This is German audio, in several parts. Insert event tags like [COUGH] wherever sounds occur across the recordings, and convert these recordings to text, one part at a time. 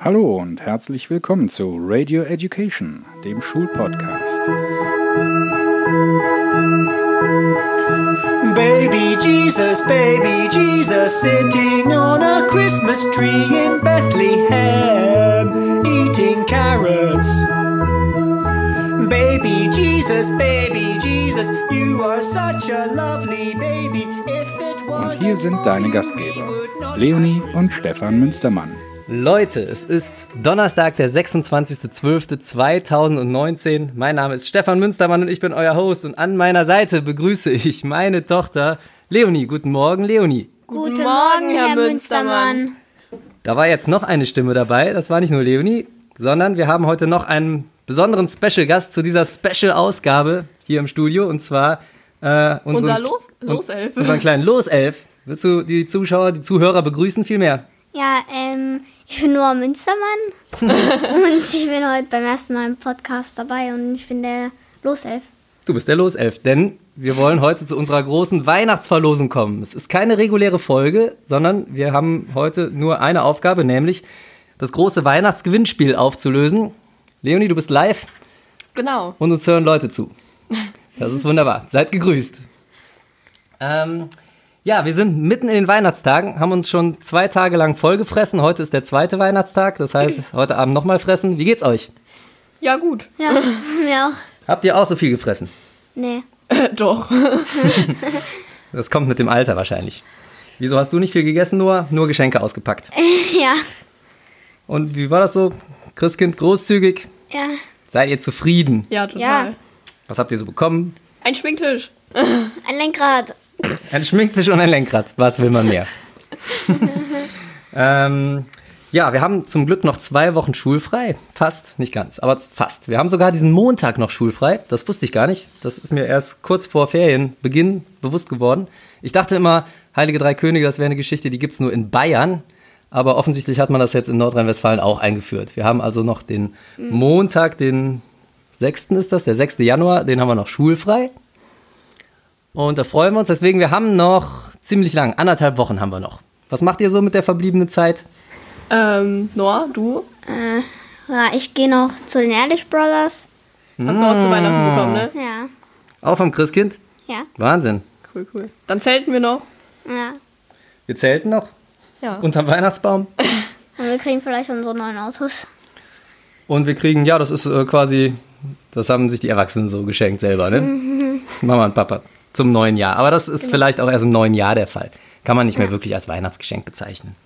Hallo und herzlich willkommen zu Radio Education, dem Schulpodcast. Baby Jesus, baby Jesus, sitting on a Christmas tree in Bethlehem, eating carrots. Baby Jesus, baby Jesus, you are such a lovely baby. If it Und hier sind deine Gastgeber, Leonie und Stefan Münstermann. Leute, es ist Donnerstag, der 26.12.2019. Mein Name ist Stefan Münstermann und ich bin euer Host. Und an meiner Seite begrüße ich meine Tochter Leonie. Guten Morgen, Leonie. Guten Morgen, Herr Münstermann. Da war jetzt noch eine Stimme dabei. Das war nicht nur Leonie, sondern wir haben heute noch einen besonderen Special-Gast zu dieser Special-Ausgabe hier im Studio. Und zwar äh, unseren, Unser Lo Loself. unseren kleinen Loself. Willst du die Zuschauer, die Zuhörer begrüßen? Viel mehr. Ja, ähm, ich bin Noah Münstermann [LAUGHS] und ich bin heute beim ersten Mal im Podcast dabei und ich bin der Loself. Du bist der Loself, denn wir wollen heute zu unserer großen Weihnachtsverlosung kommen. Es ist keine reguläre Folge, sondern wir haben heute nur eine Aufgabe, nämlich das große Weihnachtsgewinnspiel aufzulösen. Leonie, du bist live Genau. und uns hören Leute zu. Das ist wunderbar. Seid gegrüßt. Ähm, ja, wir sind mitten in den Weihnachtstagen, haben uns schon zwei Tage lang vollgefressen. Heute ist der zweite Weihnachtstag, das heißt, [CLEARS THROAT] heute Abend nochmal fressen. Wie geht's euch? Ja, gut. Ja, [LAUGHS] mir auch. Habt ihr auch so viel gefressen? Nee. Doch. [LAUGHS] Das kommt mit dem Alter wahrscheinlich. Wieso hast du nicht viel gegessen, Noah? Nur Geschenke ausgepackt. [LAUGHS] Ja, Und wie war das so? Christkind großzügig? ja. Seid ihr zufrieden? Ja, total. Ja. Was habt ihr so bekommen? Ein Schminktisch. Ein Lenkrad. [LAUGHS] Ein Schminktisch und ein Lenkrad. Was will man mehr? [LAUGHS] ähm, ja, wir haben zum Glück noch zwei Wochen schulfrei. Fast, nicht ganz, aber fast. Wir haben sogar diesen Montag noch schulfrei. Das wusste ich gar nicht. Das ist mir erst kurz vor Ferienbeginn bewusst geworden. Ich dachte immer, Heilige Drei Könige, das wäre eine Geschichte, die gibt es nur in Bayern. Aber offensichtlich hat man das jetzt in Nordrhein-Westfalen auch eingeführt. Wir haben also noch den Montag, den 6. ist das, der 6. Januar, den haben wir noch schulfrei. Und da freuen wir uns. Deswegen, wir haben noch ziemlich lang, anderthalb Wochen haben wir noch. Was macht ihr so mit der verbliebenen Zeit? Ähm, Noah, du? Äh, ja, ich gehe noch zu den Ehrlich Brothers. Hast du auch zu Weihnachten bekommen, ne? Ja, Auch vom Christkind? ja, Wahnsinn. Cool, cool. Dann zelten wir noch. ja. Wir zelten noch Ja. unterm Weihnachtsbaum. [LAUGHS] Und wir kriegen vielleicht unsere neuen Autos. Und wir kriegen, ja, das ist äh, quasi, das haben sich die Erwachsenen so geschenkt selber, ne? [LAUGHS] Mama und Papa. Zum neuen Jahr. Aber das ist vielleicht auch erst im neuen Jahr der Fall. Kann man nicht mehr wirklich als Weihnachtsgeschenk bezeichnen.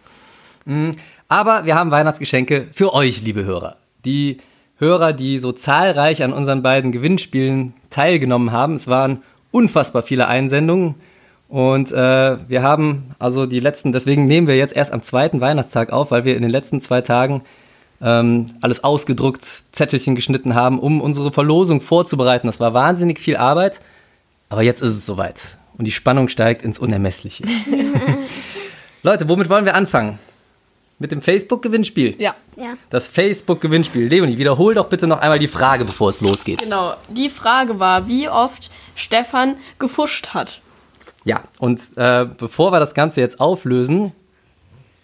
Mm, Aber wir haben Weihnachtsgeschenke für euch, liebe Hörer. Die Hörer, die so zahlreich an unseren beiden Gewinnspielen teilgenommen haben. Es waren unfassbar viele Einsendungen. Und äh, wir haben also die letzten, deswegen nehmen wir jetzt erst am zweiten Weihnachtstag auf, weil wir in den letzten zwei Tagen ähm, alles ausgedruckt, Zettelchen geschnitten haben, um unsere Verlosung vorzubereiten. Das war wahnsinnig viel Arbeit, aber jetzt ist es soweit. Und die Spannung steigt ins Unermessliche. [LAUGHS] Leute, womit wollen wir anfangen? Mit dem Facebook-Gewinnspiel. Ja, Ja. Das Facebook-Gewinnspiel. Leonie, wiederhol doch bitte noch einmal die Frage, bevor es losgeht. genau. Die Frage war, wie oft Stefan gefuscht hat. Ja, und äh, bevor wir das Ganze jetzt auflösen,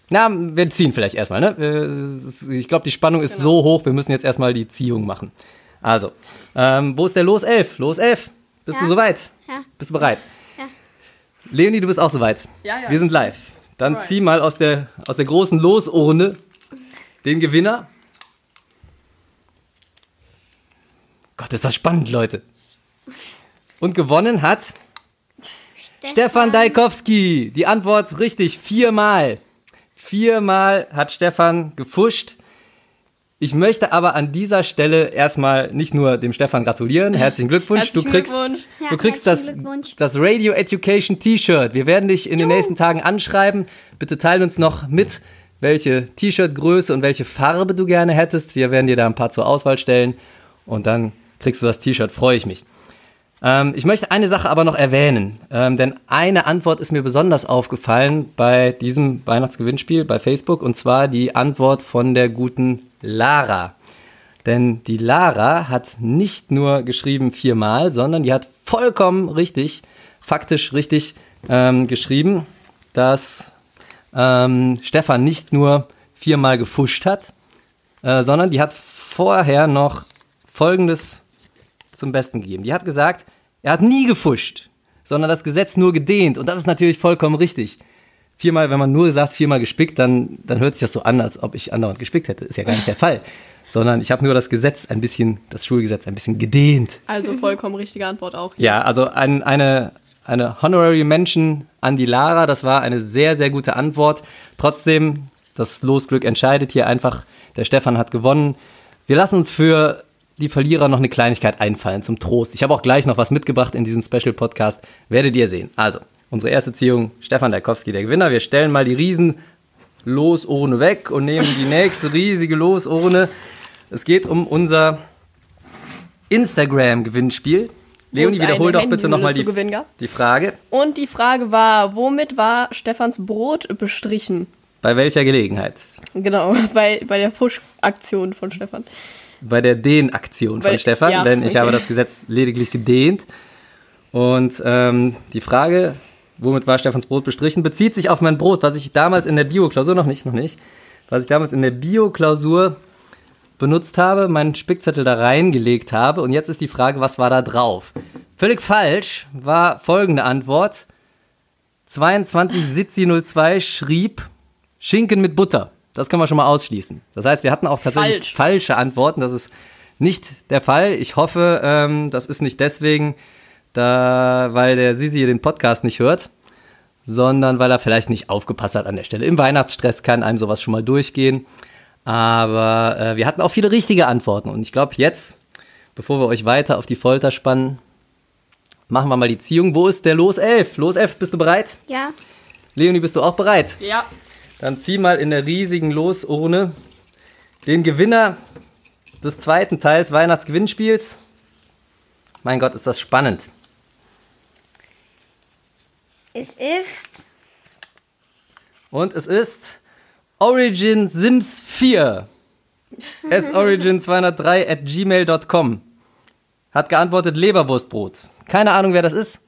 na, wir ziehen vielleicht erstmal, ne? Ich glaube, die Spannung ist so hoch, wir müssen jetzt erstmal die Ziehung machen. Also, ähm, wo ist der Los 11? Los 11, bist Ja. du soweit? Ja. Bist du bereit? Ja. Leonie, du bist auch soweit. Ja, ja. Wir sind live. Dann Alright. zieh mal aus der, aus der großen Losurne den Gewinner. Gott, ist das spannend, Leute. Und gewonnen hat Stefan Daikowski. Die Antwort ist richtig, viermal. Viermal hat Stefan gefuscht. Ich möchte aber an dieser Stelle erstmal nicht nur dem Stefan gratulieren. Herzlichen Glückwunsch. Herzlichen du kriegst, Glückwunsch. Ja, du kriegst das, das Radio Education T-Shirt. Wir werden dich in den nächsten Tagen anschreiben. Bitte teil uns noch mit, welche T-Shirt-Größe und welche Farbe du gerne hättest. Wir werden dir da ein paar zur Auswahl stellen und dann kriegst du das T-Shirt. Freue ich mich. Ähm, ich möchte eine Sache aber noch erwähnen, ähm, denn eine Antwort ist mir besonders aufgefallen bei diesem Weihnachtsgewinnspiel bei Facebook und zwar die Antwort von der guten Lara. Denn die Lara hat nicht nur geschrieben viermal, sondern die hat vollkommen richtig, faktisch richtig ähm, geschrieben, dass ähm, Stefan nicht nur viermal gefuscht hat, äh, sondern die hat vorher noch Folgendes zum Besten gegeben. Die hat gesagt, er hat nie gefuscht, sondern das Gesetz nur gedehnt. Und das ist natürlich vollkommen richtig. Viermal, wenn man nur sagt, viermal gespickt, dann, dann hört sich das so an, als ob ich andauernd gespickt hätte. Ist ja gar nicht der Fall. Sondern ich habe nur das Gesetz ein bisschen, das Schulgesetz ein bisschen gedehnt. Also vollkommen richtige Antwort auch. hier. Ja, also ein, eine, eine Honorary Mention an die Lara. Das war eine sehr, sehr gute Antwort. Trotzdem, das Losglück entscheidet hier einfach. Der Stefan hat gewonnen. Wir lassen uns für die Verlierer noch eine Kleinigkeit einfallen zum Trost. Ich habe auch gleich noch was mitgebracht in diesen Special Podcast. Werdet ihr sehen. Also, unsere erste Ziehung, Stefan Derkowski, der Gewinner. Wir stellen mal die riesen Losurne weg und nehmen die nächste riesige Losurne. Es geht um unser Instagram-Gewinnspiel. Leonie, wiederhol doch bitte nochmal die, die Frage. Und die Frage war, womit war Stefans Brot bestrichen? Bei welcher Gelegenheit? Genau, [LAUGHS] bei, bei der Fuschaktion von Stefan. Bei der Dehnaktion von Stefan, ja, denn ich okay. habe das [LAUGHS] Gesetz lediglich gedehnt. Und ähm, die Frage, womit war Stefans Brot bestrichen, bezieht sich auf mein Brot, was ich damals in der Bio-Klausur, noch nicht, noch nicht, was ich damals in der Bio-Klausur benutzt habe, meinen Spickzettel da reingelegt habe. Und jetzt ist die Frage, was war da drauf? Völlig falsch war folgende Antwort. 22 Sitzi 02 schrieb Schinken mit Butter. Das können wir schon mal ausschließen. Das heißt, wir hatten auch tatsächlich Falsch. falsche Antworten. Das ist nicht der Fall. Ich hoffe, ähm, das ist nicht deswegen, da, weil der Sisi den Podcast nicht hört, sondern weil er vielleicht nicht aufgepasst hat an der Stelle. Im Weihnachtsstress kann einem sowas schon mal durchgehen. Aber äh, wir hatten auch viele richtige Antworten. Und ich glaube, jetzt, bevor wir euch weiter auf die Folter spannen, machen wir mal die Ziehung. Wo ist der Los 11? Los 11, bist du bereit? Ja. Leonie, bist du auch bereit? Ja. Dann zieh mal in der riesigen Losurne den Gewinner des zweiten Teils Weihnachtsgewinnspiels. Mein Gott, ist das spannend. Es ist. Und es ist Origin Sims 4. [LAUGHS] sorigin203 at gmail.com. Hat geantwortet Leberwurstbrot. Keine Ahnung, wer das ist.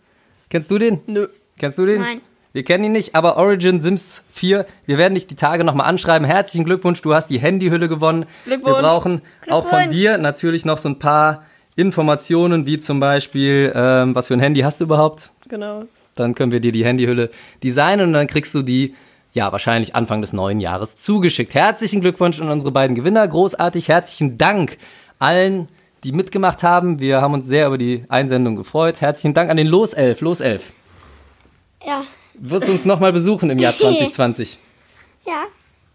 Kennst du den? Nö. Kennst du den? Nein. Wir kennen ihn nicht, aber Origin Sims 4, wir werden dich die Tage nochmal anschreiben. Herzlichen Glückwunsch, du hast die Handyhülle gewonnen. Glückwunsch. Wir brauchen auch von Glückwunsch. dir natürlich noch so ein paar Informationen, wie zum Beispiel, ähm, was für ein Handy hast du überhaupt? Genau. Dann können wir dir die Handyhülle designen und dann kriegst du die, ja, wahrscheinlich Anfang des neuen Jahres zugeschickt. Herzlichen Glückwunsch an unsere beiden Gewinner. Großartig. Herzlichen Dank allen, die mitgemacht haben. Wir haben uns sehr über die Einsendung gefreut. Herzlichen Dank an den Loself. Loself. Ja. Wirst du uns nochmal besuchen im Jahr [LAUGHS] 2020? Ja.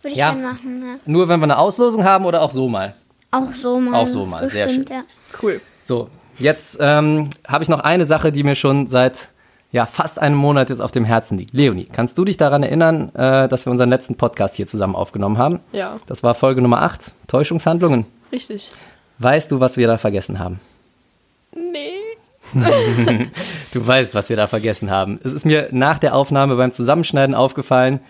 Würde ich Ja. gerne machen. Ja. Nur wenn wir eine Auslosung haben oder auch so mal? Auch so mal. Auch so mal, sehr Bestimmt, schön. Ja. Cool. So, jetzt ähm, habe ich noch eine Sache, die mir schon seit ja, fast einem Monat jetzt auf dem Herzen liegt. Leonie, kannst du dich daran erinnern, äh, dass wir unseren letzten Podcast hier zusammen aufgenommen haben? Ja. Das war Folge Nummer 8, Täuschungshandlungen. Richtig. Weißt du, was wir da vergessen haben? Nee. [LAUGHS] Du weißt, was wir da vergessen haben. Es ist mir nach der Aufnahme beim Zusammenschneiden aufgefallen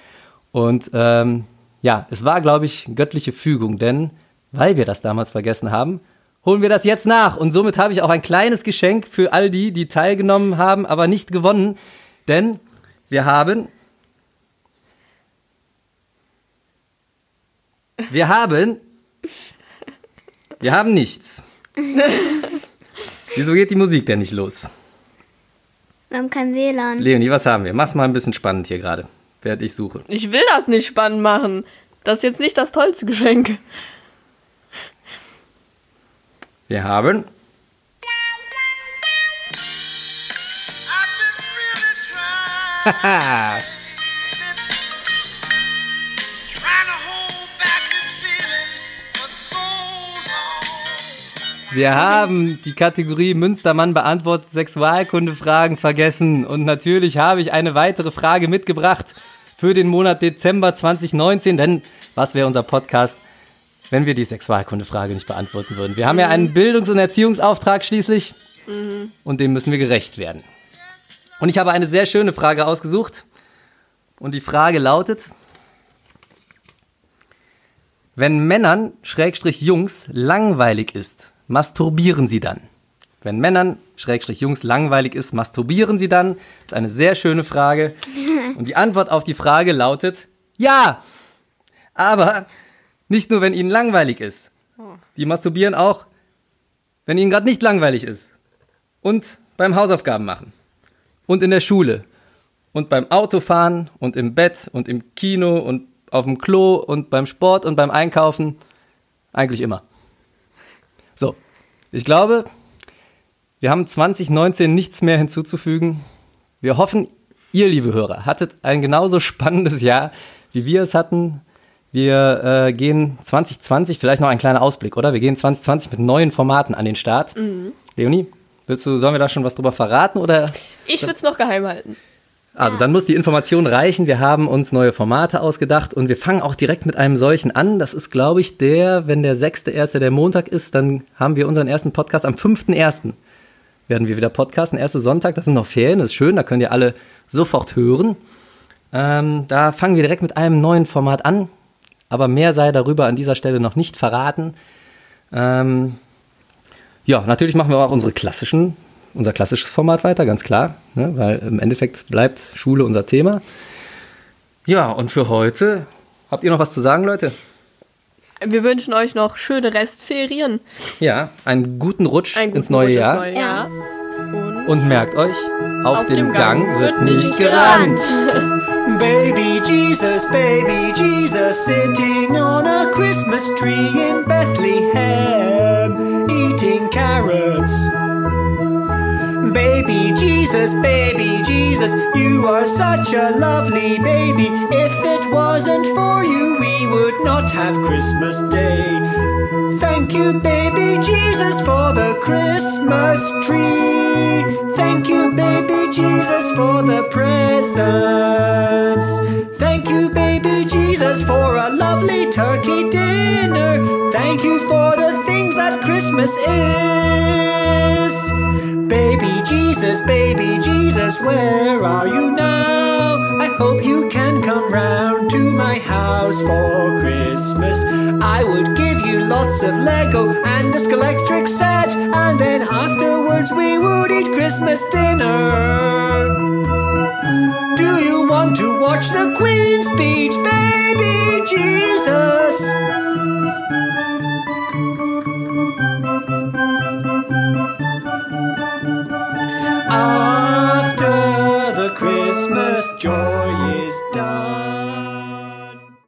und ähm, ja, es war, glaube ich, göttliche Fügung, denn weil wir das damals vergessen haben, holen wir das jetzt nach. Und somit habe ich auch ein kleines Geschenk für all die, die teilgenommen haben, aber nicht gewonnen, denn wir haben. Wir haben. Wir haben nichts. [LAUGHS] Wieso geht die Musik denn nicht los? Wir haben kein WLAN. Leonie, was haben wir? Mach's mal ein bisschen spannend hier gerade, während ich suche. Ich will das nicht spannend machen. Das ist jetzt nicht das tollste Geschenk. Wir haben I've [LAUGHS] Wir haben die Kategorie Münstermann beantwortet Sexualkundefragen vergessen. Und natürlich habe ich eine weitere Frage mitgebracht für den Monat Dezember 2019. Denn was wäre unser Podcast, wenn wir die Sexualkundefrage nicht beantworten würden? Wir haben ja einen Bildungs- und Erziehungsauftrag schließlich. Und dem müssen wir gerecht werden. Und ich habe eine sehr schöne Frage ausgesucht. Und die Frage lautet, wenn Männern, Schrägstrich Jungs, langweilig ist, masturbieren sie dann? Wenn Männern, Schrägstrich Jungs, langweilig ist, masturbieren sie dann? Das ist eine sehr schöne Frage. [LAUGHS] Und die Antwort auf die Frage lautet ja. Aber Nicht nur, wenn ihnen langweilig ist. Die masturbieren auch, wenn ihnen gerade nicht langweilig ist. Und beim Hausaufgaben machen. Und in der Schule. Und beim Autofahren und im Bett und im Kino und auf dem Klo und beim Sport und beim Einkaufen. Eigentlich immer. So, ich glaube, wir haben 2019 nichts mehr hinzuzufügen. Wir hoffen, ihr, liebe Hörer, hattet ein genauso spannendes Jahr, wie wir es hatten. Wir äh, gehen 2020, vielleicht noch ein kleiner Ausblick, oder? Wir gehen 2020 mit neuen Formaten an den Start. Leonie, willst du, sollen wir da schon was drüber verraten? Oder? Ich würde es noch geheim halten. Also dann muss die Information reichen. Wir haben uns neue Formate ausgedacht und wir fangen auch direkt mit einem solchen an. Das ist, glaube ich, der, wenn der 6.1. der Montag ist, dann haben wir unseren ersten Podcast am 5.1. werden wir wieder podcasten. Erste Sonntag, das sind noch Ferien, das ist schön, da könnt ihr alle sofort hören. Ähm, da fangen wir direkt mit einem neuen Format an, aber mehr sei darüber an dieser Stelle noch nicht verraten. Ähm, ja, natürlich machen wir auch unsere klassischen, unser klassisches Format weiter, ganz klar, ne, weil im Endeffekt bleibt Schule unser Thema. Ja, und für heute habt ihr noch was zu sagen, Leute? Wir wünschen euch noch schöne Restferien. Ja, einen guten Rutsch Einen guten ins neue Rutsch Jahr. Neue Jahr. Und merkt euch, auf, Auf dem, dem Gang, Gang wird nicht gerannt. [LAUGHS] Baby Jesus, baby Jesus, sitting on a Christmas tree in Bethlehem, Baby Jesus, baby Jesus, you are such a lovely baby. If it wasn't for you, we would not have Christmas Day. Thank you, baby Jesus, for the Christmas tree. Thank you, baby Jesus, for the presents. Thank you, baby Jesus, for a lovely turkey dinner. Thank you for the that Christmas is. Baby Jesus, baby Jesus, where are you now? I hope you can come round to my house for Christmas. I would give you lots of Lego and a electric set, and then afterwards we would eat Christmas dinner. Do you want to watch the Queen's speech, baby Jesus?